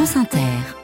France Inter.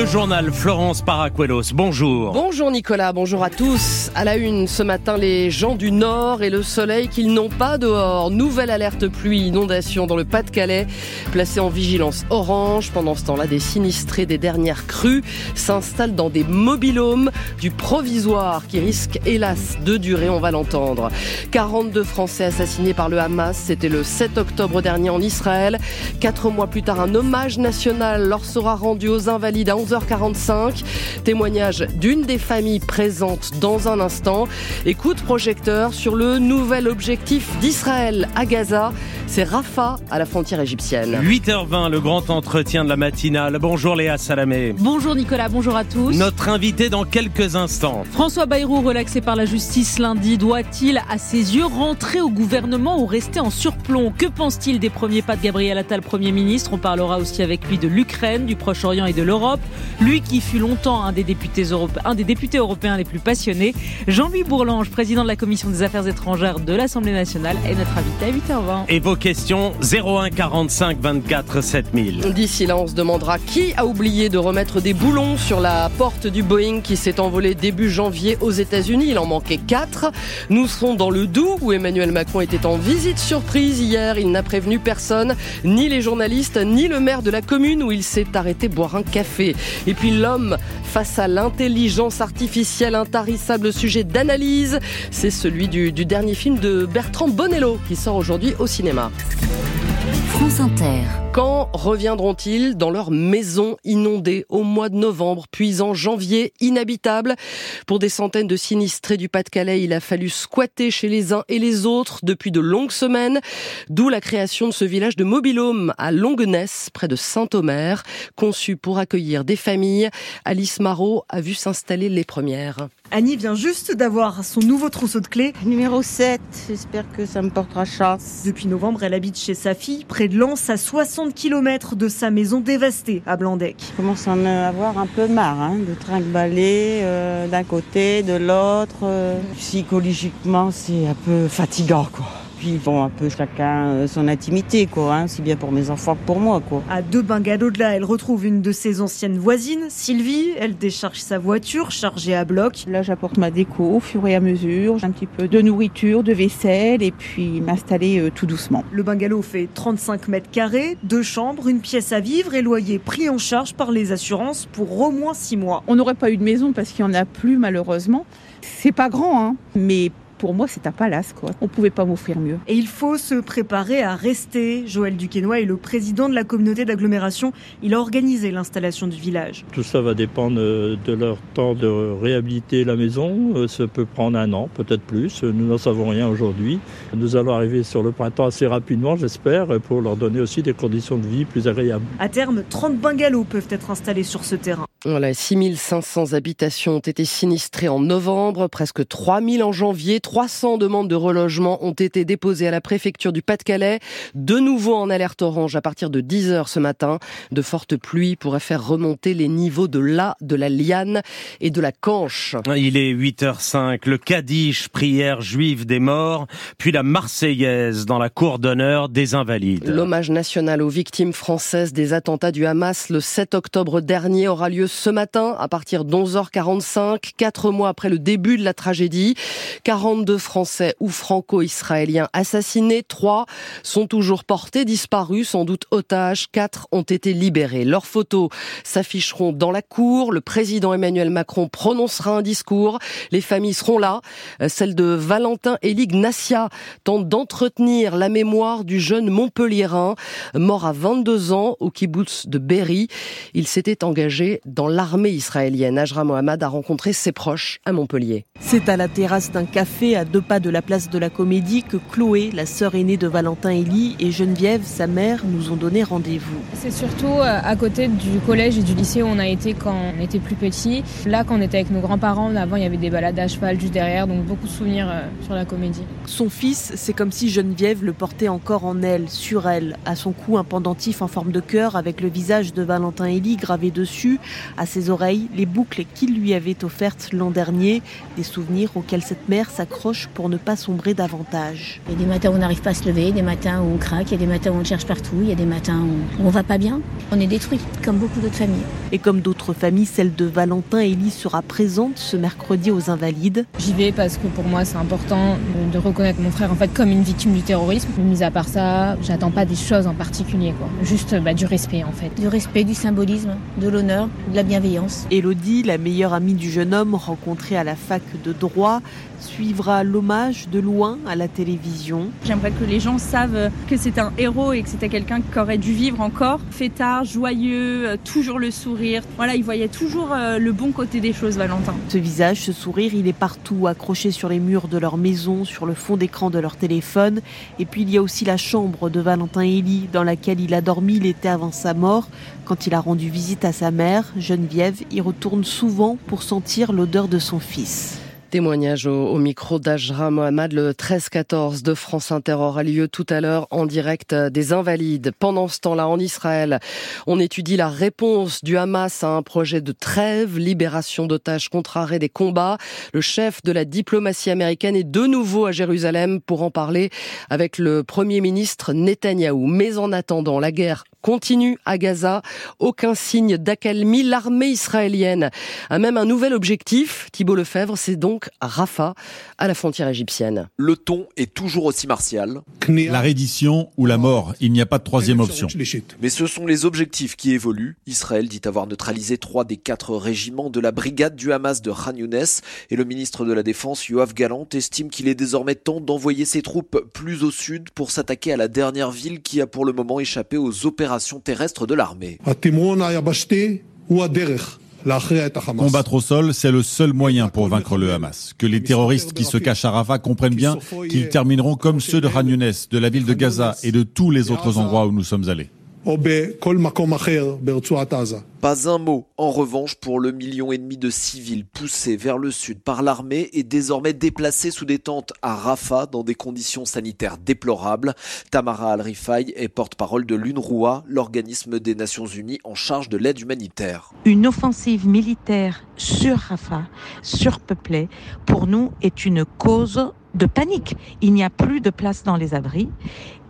Le journal Florence Paracuelos. Bonjour. Bonjour Nicolas, bonjour à tous. À la une ce matin, les gens du Nord et le soleil qu'ils n'ont pas dehors. Nouvelle alerte pluie, inondation dans le Pas-de-Calais, placé en vigilance orange. Pendant ce temps-là, des sinistrés des dernières crues s'installent dans des mobilhomes du provisoire qui risque hélas de durer, on va l'entendre. 42 Français assassinés par le Hamas, c'était le 7 octobre dernier en Israël. Quatre mois plus tard, un hommage national leur sera rendu aux invalides à 11h45. Témoignage d'une des familles présentes dans un instant. Écoute projecteur sur le nouvel objectif d'Israël à Gaza. C'est Rafah à la frontière égyptienne. 8h20, le grand entretien de la matinale. Bonjour Léa Salamé. Bonjour Nicolas, bonjour à tous. Notre invité dans quelques instants. François Bayrou, relaxé par la justice lundi, doit-il, à ses yeux, rentrer au gouvernement ou rester en surplomb? Que pense-t-il des premiers pas de Gabriel Attal, Premier ministre? On parlera aussi avec lui de l'Ukraine, du Proche-Orient et de l'Europe. Lui qui fut longtemps un des députés européens, un des députés européens les plus passionnés. Jean-Louis Bourlange, président de la Commission des Affaires étrangères de l'Assemblée nationale, est notre invité à 8h20. Et vos questions 01 45 24 7000. D'ici là, on se demandera qui a oublié de remettre des boulons sur la porte du Boeing qui s'est envolé début janvier aux États-Unis. Il en manquait quatre. Nous serons dans le Doubs où Emmanuel Macron était en visite surprise hier. Il n'a prévenu personne, ni les journalistes, ni le maire de la commune où il s'est arrêté boire un café. Et puis l'homme face à l'intelligence artificielle, intarissable sujet d'analyse, c'est celui du dernier film de Bertrand Bonello qui sort aujourd'hui au cinéma. France Inter. Quand reviendront-ils dans leur maison inondée au mois de novembre, puis en janvier, inhabitable? Pour des centaines de sinistrés du Pas-de-Calais, il a fallu squatter chez les uns et les autres depuis de longues semaines, d'où la création de ce village de mobilhome à Longuenesse, près de Saint-Omer, conçu pour accueillir des familles. Alice Marot a vu s'installer les premières. Annie vient juste d'avoir son nouveau trousseau de clés. Numéro 7, j'espère que ça me portera chance. Depuis novembre, elle habite chez sa fille, près de Lens, à 60 km de sa maison dévastée à Blandec. Je commence à en avoir un peu marre hein, de trinque-baller euh, d'un côté, de l'autre. Euh. Psychologiquement, c'est un peu fatigant, quoi. Puis bon, un peu chacun euh, son intimité, quoi, hein, aussi bien pour mes enfants que pour moi, quoi. À deux bungalows de là, elle retrouve une de ses anciennes voisines, Sylvie. Elle décharge sa voiture chargée à bloc. Là, j'apporte ma déco au fur et à mesure, un petit peu de nourriture, de vaisselle, et puis m'installer euh, tout doucement. Le bungalow fait 35 mètres carrés, deux chambres, une pièce à vivre et loyer pris en charge par les assurances pour au moins six mois. On n'aurait pas eu de maison parce qu'il n'y en a plus, malheureusement. C'est pas grand, hein, mais pour moi, c'est un palace, quoi. On pouvait pas m'offrir mieux. Et il faut se préparer à rester. Joël Duquesnoy est le président de la communauté d'agglomération. Il a organisé l'installation du village. Tout ça va dépendre de leur temps de réhabiliter la maison. Ça peut prendre un an, peut-être plus. Nous n'en savons rien aujourd'hui. Nous allons arriver sur le printemps assez rapidement, j'espère, pour leur donner aussi des conditions de vie plus agréables. À terme, 30 bungalows peuvent être installés sur ce terrain. Voilà, 6500 habitations ont été sinistrées en novembre, presque 3000 en janvier. 300 demandes de relogement ont été déposées à la préfecture du Pas-de-Calais. De nouveau en alerte orange à partir de 10 heures ce matin. De fortes pluies pourraient faire remonter les niveaux de la, de la liane et de la canche. Il est 8h05. Le Kaddish, prière juive des morts, puis la Marseillaise dans la cour d'honneur des Invalides. L'hommage national aux victimes françaises des attentats du Hamas le 7 octobre dernier aura lieu ce matin à partir d'11h45, quatre mois après le début de la tragédie. 42 Français ou franco-israéliens assassinés, trois sont toujours portés disparus, sans doute otages, quatre ont été libérés. Leurs photos s'afficheront dans la cour, le président Emmanuel Macron prononcera un discours, les familles seront là, celle de Valentin Elie Nassia tente d'entretenir la mémoire du jeune Montpelliérain, mort à 22 ans au kibbutz de Berry. Il s'était engagé dans l'armée israélienne. Ajra Mohamed a rencontré ses proches à Montpellier. C'est à la terrasse d'un café à deux pas de la place de la Comédie que Chloé, la sœur aînée de Valentin Elie, et Geneviève, sa mère, nous ont donné rendez-vous. C'est surtout euh, à côté du collège et du lycée où on a été quand on était plus petit. Là, quand on était avec nos grands-parents, avant il y avait des balades à cheval juste derrière, donc beaucoup de souvenirs euh, sur la Comédie. Son fils, c'est comme si Geneviève le portait encore en elle, sur elle, à son cou un pendentif en forme de cœur avec le visage de Valentin Elie gravé dessus, À ses oreilles, les boucles qu'il lui avait offertes l'an dernier, des souvenirs auxquels cette mère s'accroche pour ne pas sombrer davantage. Il y a des matins où on n'arrive pas à se lever, des matins où on craque, il y a des matins où on cherche partout, il y a des matins où on va pas bien. On est détruit, comme beaucoup d'autres familles. Et comme d'autres familles, celle de Valentin Elie sera présente ce mercredi aux Invalides. J'y vais parce que pour moi c'est important de reconnaître mon frère en fait comme une victime du terrorisme. Mis à part ça, j'attends pas des choses en particulier, quoi. Juste bah, du respect en fait. Du respect, du symbolisme, de l'honneur, de la bienveillance. Elodie, la meilleure amie du jeune homme rencontré à la fac de droit, suivra l'hommage de loin à la télévision. J'aimerais que les gens savent que c'est un héros et que c'était quelqu'un qui aurait dû vivre encore. Fêtard, joyeux, toujours le sourire. Voilà, il voyait toujours euh, le bon côté des choses, Valentin. Ce visage, ce sourire, il est partout, accroché sur les murs de leur maison, sur le fond d'écran de leur téléphone. Et puis il y a aussi la chambre de Valentin Elie, dans laquelle il a dormi l'été avant sa mort. Quand il a rendu visite à sa mère, Geneviève, y retourne souvent pour sentir l'odeur de son fils. Témoignage au, micro d'Ajra Mohamed, le 13-14 de France Inter aura lieu tout à l'heure en direct des Invalides. Pendant ce temps-là, en Israël, on étudie la réponse du Hamas à un projet de trêve, libération d'otages contre arrêt des combats. Le chef de la diplomatie américaine est de nouveau à Jérusalem pour en parler avec le premier ministre Netanyahou. Mais en attendant, la guerre continue à Gaza. Aucun signe d'accalmie. L'armée israélienne a même un nouvel objectif. Thibault Lefebvre, c'est donc Rafah, à la frontière égyptienne. Le ton est toujours aussi martial. La reddition ou la mort, il n'y a pas de troisième option. Mais ce sont les objectifs qui évoluent. Israël dit avoir neutralisé trois des quatre régiments de la brigade du Hamas de Khan Younes et le ministre de la Défense, Yoav Galant, estime qu'il est désormais temps d'envoyer ses troupes plus au sud pour s'attaquer à la dernière ville qui a pour le moment échappé aux opérations terrestres de l'armée. Combattre au sol, c'est le seul moyen pour vaincre le Hamas. Que les terroristes qui se cachent à Rafah comprennent bien qu'ils termineront comme ceux de Khan de la ville de Gaza et de tous les autres endroits où nous sommes allés. Pas un mot, en revanche, pour le million et demi de civils poussés vers le sud par l'armée et désormais déplacés sous des tentes à Rafah dans des conditions sanitaires déplorables. Tamara Al-Rifai est porte-parole de l'UNRWA, l'organisme des Nations Unies en charge de l'aide humanitaire. Une offensive militaire sur Rafah, surpeuplée, pour nous est une cause de panique. Il n'y a plus de place dans les abris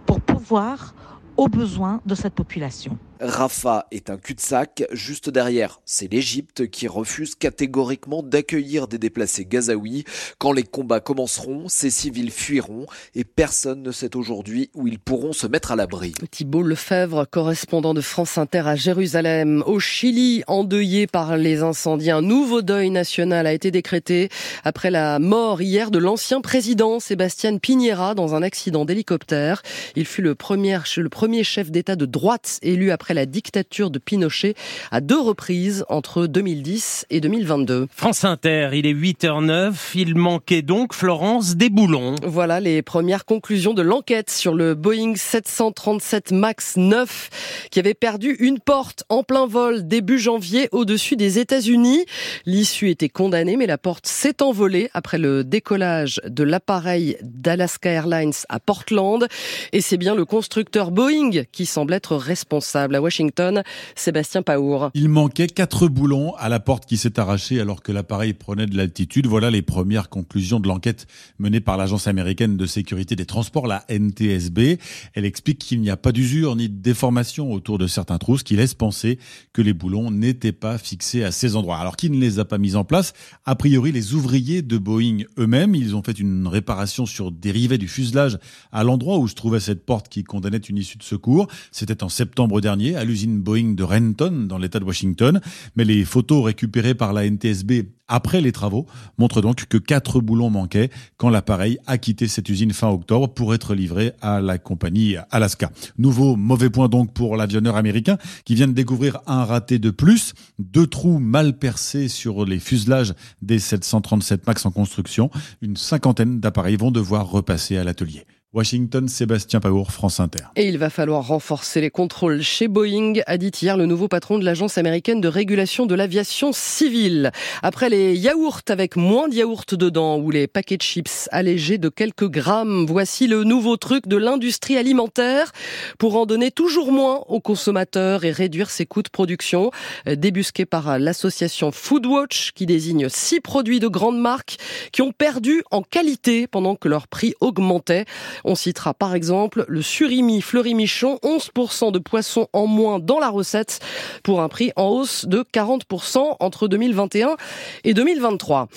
pour pouvoir aux besoins de cette population. Rafah est un cul-de-sac. Juste derrière, c'est l'Égypte qui refuse catégoriquement d'accueillir des déplacés gazaouis. Quand les combats commenceront, ces civils fuiront et personne ne sait aujourd'hui où ils pourront se mettre à l'abri. Thibault Lefebvre, correspondant de France Inter à Jérusalem. Au Chili, endeuillé par les incendies, un nouveau deuil national a été décrété après la mort hier de l'ancien président Sébastien Piñera dans un accident d'hélicoptère. Il fut le premier, le premier chef d'État de droite élu après la dictature de Pinochet à deux reprises entre 2010 et 2022. France Inter, il est 8h09, il manquait donc Florence des boulons. Voilà les premières conclusions de l'enquête sur le Boeing 737 MAX 9 qui avait perdu une porte en plein vol début janvier au-dessus des États-Unis. L'issue était condamnée mais la porte s'est envolée après le décollage de l'appareil d'Alaska Airlines à Portland et c'est bien le constructeur Boeing qui semble être responsable. Washington, Sébastien Paour. Il manquait quatre boulons à la porte qui s'est arrachée alors que l'appareil prenait de l'altitude. Voilà les premières conclusions de l'enquête menée par l'Agence américaine de sécurité des transports, la NTSB. Elle explique qu'il n'y a pas d'usure ni de déformation autour de certains trous, ce qui laisse penser que les boulons n'étaient pas fixés à ces endroits. Alors qui ne les a pas mis en place? A priori, les ouvriers de Boeing eux-mêmes, ils ont fait une réparation sur des rivets du fuselage à l'endroit où se trouvait cette porte qui condamnait une issue de secours. C'était en septembre dernier à l'usine Boeing de Renton, dans l'État de Washington. Mais les photos récupérées par la NTSB après les travaux montrent donc que quatre boulons manquaient quand l'appareil a quitté cette usine fin octobre pour être livré à la compagnie Alaska. Nouveau mauvais point donc pour l'avionneur américain qui vient de découvrir un raté de plus, deux trous mal percés sur les fuselages des 737 MAX en construction. Une cinquantaine d'appareils vont devoir repasser à l'atelier. Washington, Sébastien Paour, France Inter. Et il va falloir renforcer les contrôles chez Boeing, a dit hier le nouveau patron de l'agence américaine de régulation de l'aviation civile. Après les yaourts avec moins de yaourts dedans ou les paquets de chips allégés de quelques grammes, voici le nouveau truc de l'industrie alimentaire pour en donner toujours moins aux consommateurs et réduire ses coûts de production. Débusqué par l'association Foodwatch qui désigne six produits de grandes marques qui ont perdu en qualité pendant que leur prix augmentait. On citera par exemple le surimi Fleury-Michon, 11% de poissons en moins dans la recette pour un prix en hausse de 40% entre 2021 et 2023.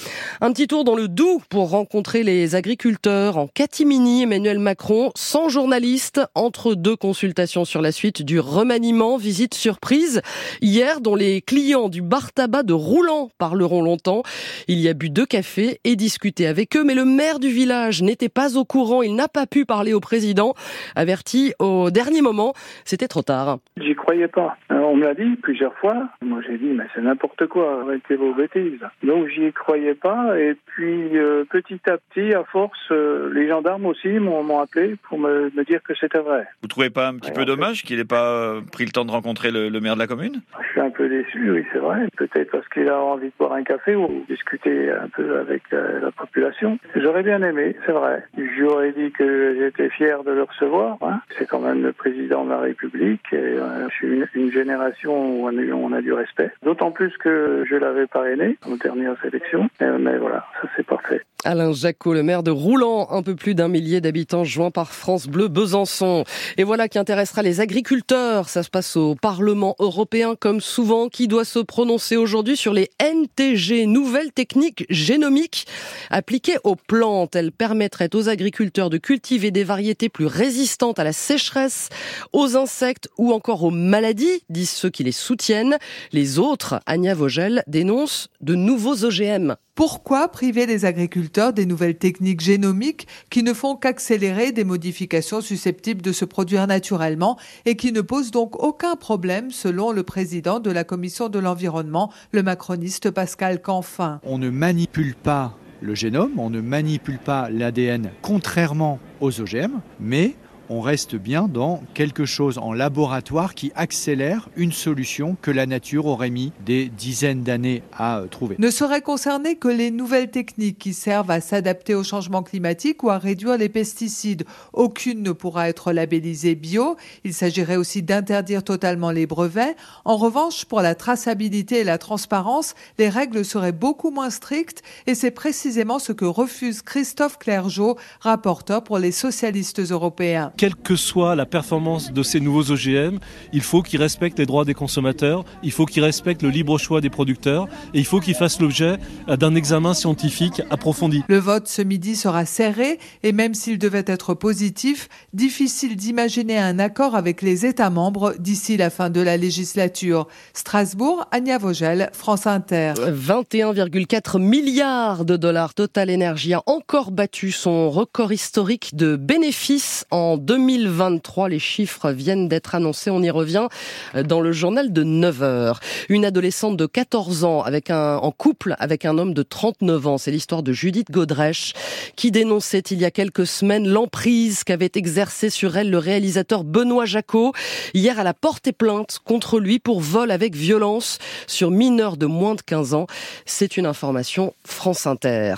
Un petit tour dans le Doubs pour rencontrer les agriculteurs en catimini. Emmanuel Macron, sans journaliste, entre deux consultations sur la suite du remaniement, visite surprise hier dont les clients du bar tabac de Roulant parleront longtemps. Il y a bu deux cafés et discuté avec eux, mais le maire du village n'était pas au courant. Il n'a pas pu parler au président, averti au dernier moment. C'était trop tard. J'y croyais pas. Euh, on me l'a dit plusieurs fois. Moi, j'ai dit, mais c'est n'importe quoi. Arrêtez vos bêtises. Donc, j'y croyais pas. Et puis, euh, petit à petit, à force, euh, les gendarmes aussi m'ont appelé pour me, me, dire que c'était vrai. Vous trouvez pas un petit peu dommage qu'il n'ait pas pris le temps de rencontrer le, le, maire de la commune? Je suis un peu déçu, oui, c'est vrai. Peut-être parce qu'il a envie de boire un café ou discuter un peu avec la population. J'aurais bien aimé, c'est vrai. J'aurais dit que j'étais fier de le recevoir. Hein. C'est quand même le président de la République et euh, je suis une, une, génération où on a, on a du respect. D'autant plus que je l'avais parrainé aux dernières élections. Mais, mais voilà, ça c'est parfait. Alain Jacot, le maire de Roulant, un peu plus d'un millier d'habitants joints par France Bleu Besançon. Et voilà qui intéressera les agriculteurs. Ça se passe au Parlement européen comme souvent. Qui doit se prononcer aujourd'hui sur les NTG, nouvelles techniques génomiques appliquées aux plantes. Elles permettraient aux agriculteurs de cultiver des variétés plus résistantes à la sécheresse, aux insectes ou encore aux maladies, disent ceux qui les soutiennent. Les autres, Anya Vogel, dénoncent de nouveaux OGM. Pourquoi priver les agriculteurs des nouvelles techniques génomiques qui ne font qu'accélérer des modifications susceptibles de se produire naturellement et qui ne posent donc aucun problème selon le président de la commission de l'environnement, le macroniste Pascal Canfin? On ne manipule pas le génome, on ne manipule pas l'ADN contrairement aux OGM, mais on reste bien dans quelque chose en laboratoire qui accélère une solution que la nature aurait mis des dizaines d'années à trouver. Ne seraient concernées que les nouvelles techniques qui servent à s'adapter au changement climatique ou à réduire les pesticides. Aucune ne pourra être labellisée bio. Il s'agirait aussi d'interdire totalement les brevets. En revanche, pour la traçabilité et la transparence, les règles seraient beaucoup moins strictes et c'est précisément ce que refuse Christophe Clergeau, rapporteur pour les socialistes européens quelle que soit la performance de ces nouveaux OGM, il faut qu'ils respectent les droits des consommateurs, il faut qu'ils respectent le libre choix des producteurs et il faut qu'ils fassent l'objet d'un examen scientifique approfondi. Le vote ce midi sera serré et même s'il devait être positif, difficile d'imaginer un accord avec les États membres d'ici la fin de la législature. Strasbourg, Anya Vogel, France Inter. 21,4 milliards de dollars Total Energy a encore battu son record historique de bénéfices en 2023. Les chiffres viennent d'être annoncés. On y revient dans le journal de 9 heures. Une adolescente de 14 ans avec un, en couple avec un homme de 39 ans. C'est l'histoire de Judith Godrèche qui dénonçait il y a quelques semaines l'emprise qu'avait exercée sur elle le réalisateur Benoît Jacot. Hier, elle a porté plainte contre lui pour vol avec violence sur mineurs de moins de 15 ans. C'est une information France Inter.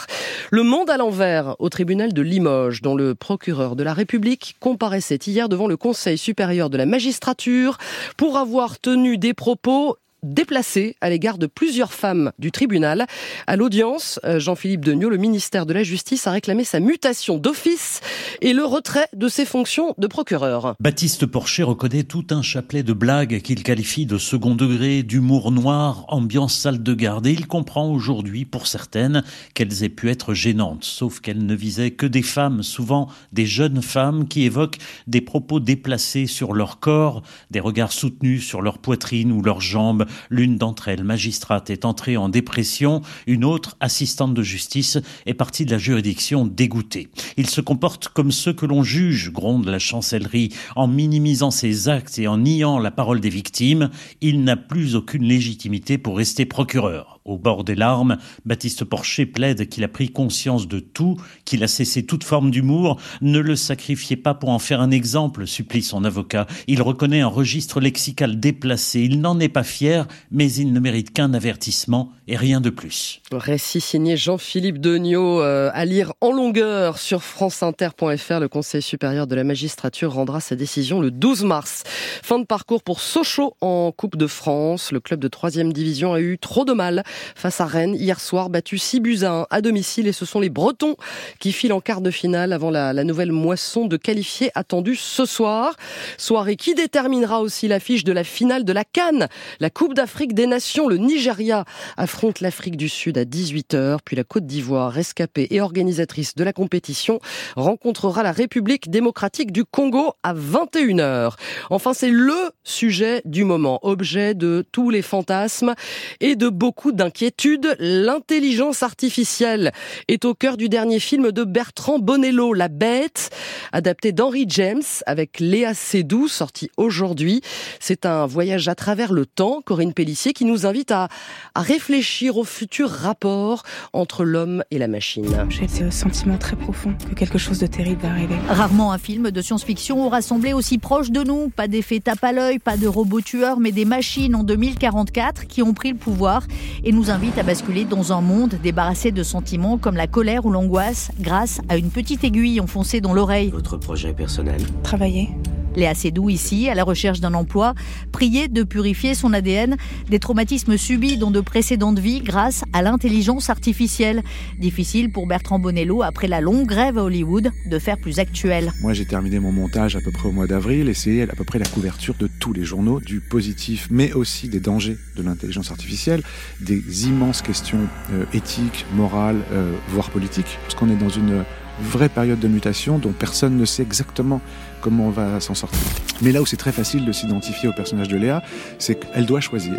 Le monde à l'envers au tribunal de Limoges, dont le procureur de la République comparaissait hier devant le Conseil supérieur de la magistrature pour avoir tenu des propos déplacé à l'égard de plusieurs femmes du tribunal. À l'audience, euh, Jean-Philippe Degnaud, le ministère de la Justice a réclamé sa mutation d'office et le retrait de ses fonctions de procureur. Baptiste Porcher reconnaît tout un chapelet de blagues qu'il qualifie de second degré, d'humour noir, ambiance salle de garde. Et il comprend aujourd'hui, pour certaines, qu'elles aient pu être gênantes, sauf qu'elles ne visaient que des femmes, souvent des jeunes femmes qui évoquent des propos déplacés sur leur corps, des regards soutenus sur leur poitrine ou leurs jambes, L'une d'entre elles, magistrate, est entrée en dépression. Une autre, assistante de justice, est partie de la juridiction dégoûtée. Il se comporte comme ceux que l'on juge, gronde la chancellerie, en minimisant ses actes et en niant la parole des victimes. Il n'a plus aucune légitimité pour rester procureur. Au bord des larmes, Baptiste Porcher plaide qu'il a pris conscience de tout, qu'il a cessé toute forme d'humour. Ne le sacrifiez pas pour en faire un exemple, supplie son avocat. Il reconnaît un registre lexical déplacé. Il n'en est pas fier, mais il ne mérite qu'un avertissement et rien de plus. Récit signé Jean-Philippe Degnaud euh, à lire en longueur sur franceinter.fr. Le Conseil supérieur de la magistrature rendra sa décision le 12 mars. Fin de parcours pour Sochaux en Coupe de France. Le club de troisième division a eu trop de mal face à Rennes hier soir, battu 6 buts à 1 à domicile et ce sont les Bretons qui filent en quart de finale avant la, nouvelle moisson de qualifiés attendue ce soir. Soirée qui déterminera aussi l'affiche de la finale de la Cannes, la Coupe d'Afrique des Nations. Le Nigeria affronte l'Afrique du Sud à 18h, puis la Côte d'Ivoire, rescapée et organisatrice de la compétition, rencontrera la République démocratique du Congo à 21h. Enfin, c'est le sujet du moment, objet de tous les fantasmes et de beaucoup d'inquiétudes. L'intelligence artificielle est au cœur du dernier film de Bertrand Bonello, La Bête, adapté d'Henry James avec Léa Seydoux, sorti aujourd'hui. C'est un voyage à travers le temps, Corinne Pellissier, qui nous invite à, à réfléchir au futur rapport entre l'homme et la machine. J'ai ce sentiment très profond que quelque chose de terrible va arriver. Rarement un film de science-fiction aura semblé aussi proche de nous. Pas d'effet tape à l'œil, pas de robots tueurs, mais des machines en 2044 qui ont pris le pouvoir et nous invitent à basculer dans un monde débarrassé de sentiments comme la colère ou l'angoisse grâce à une petite aiguille enfoncée dans l'oreille. Votre projet personnel Travailler. Léa Seydoux ici, à la recherche d'un emploi, prier de purifier son ADN des traumatismes subis dans de précédentes vies grâce à l'intelligence artificielle. Difficile pour Bertrand Bonello, après la longue grève à Hollywood, de faire plus actuel. Moi, j'ai terminé mon montage à peu près au mois d'avril et c'est à peu près la couverture de tous les journaux, du positif, mais aussi des dangers de l'intelligence artificielle, des immenses questions euh, éthiques, morales, euh, voire politiques, parce qu'on est dans une vraie période de mutation dont personne ne sait exactement comment on va s'en sortir. Mais là où c'est très facile de s'identifier au personnage de Léa, c'est qu'elle doit choisir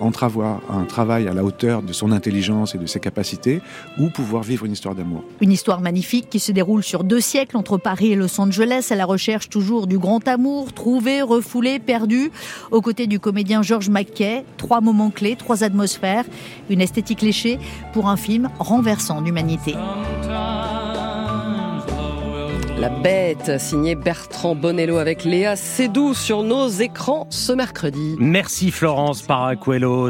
entre avoir un travail à la hauteur de son intelligence et de ses capacités ou pouvoir vivre une histoire d'amour. Une histoire magnifique qui se déroule sur deux siècles entre Paris et Los Angeles à la recherche toujours du grand amour, trouvé, refoulé, perdu, aux côtés du comédien George McKay. Trois moments clés, trois atmosphères, une esthétique léchée pour un film renversant d'humanité. La bête, signé Bertrand Bonello avec Léa Seydoux sur nos écrans ce mercredi. Merci Florence Paracuelos.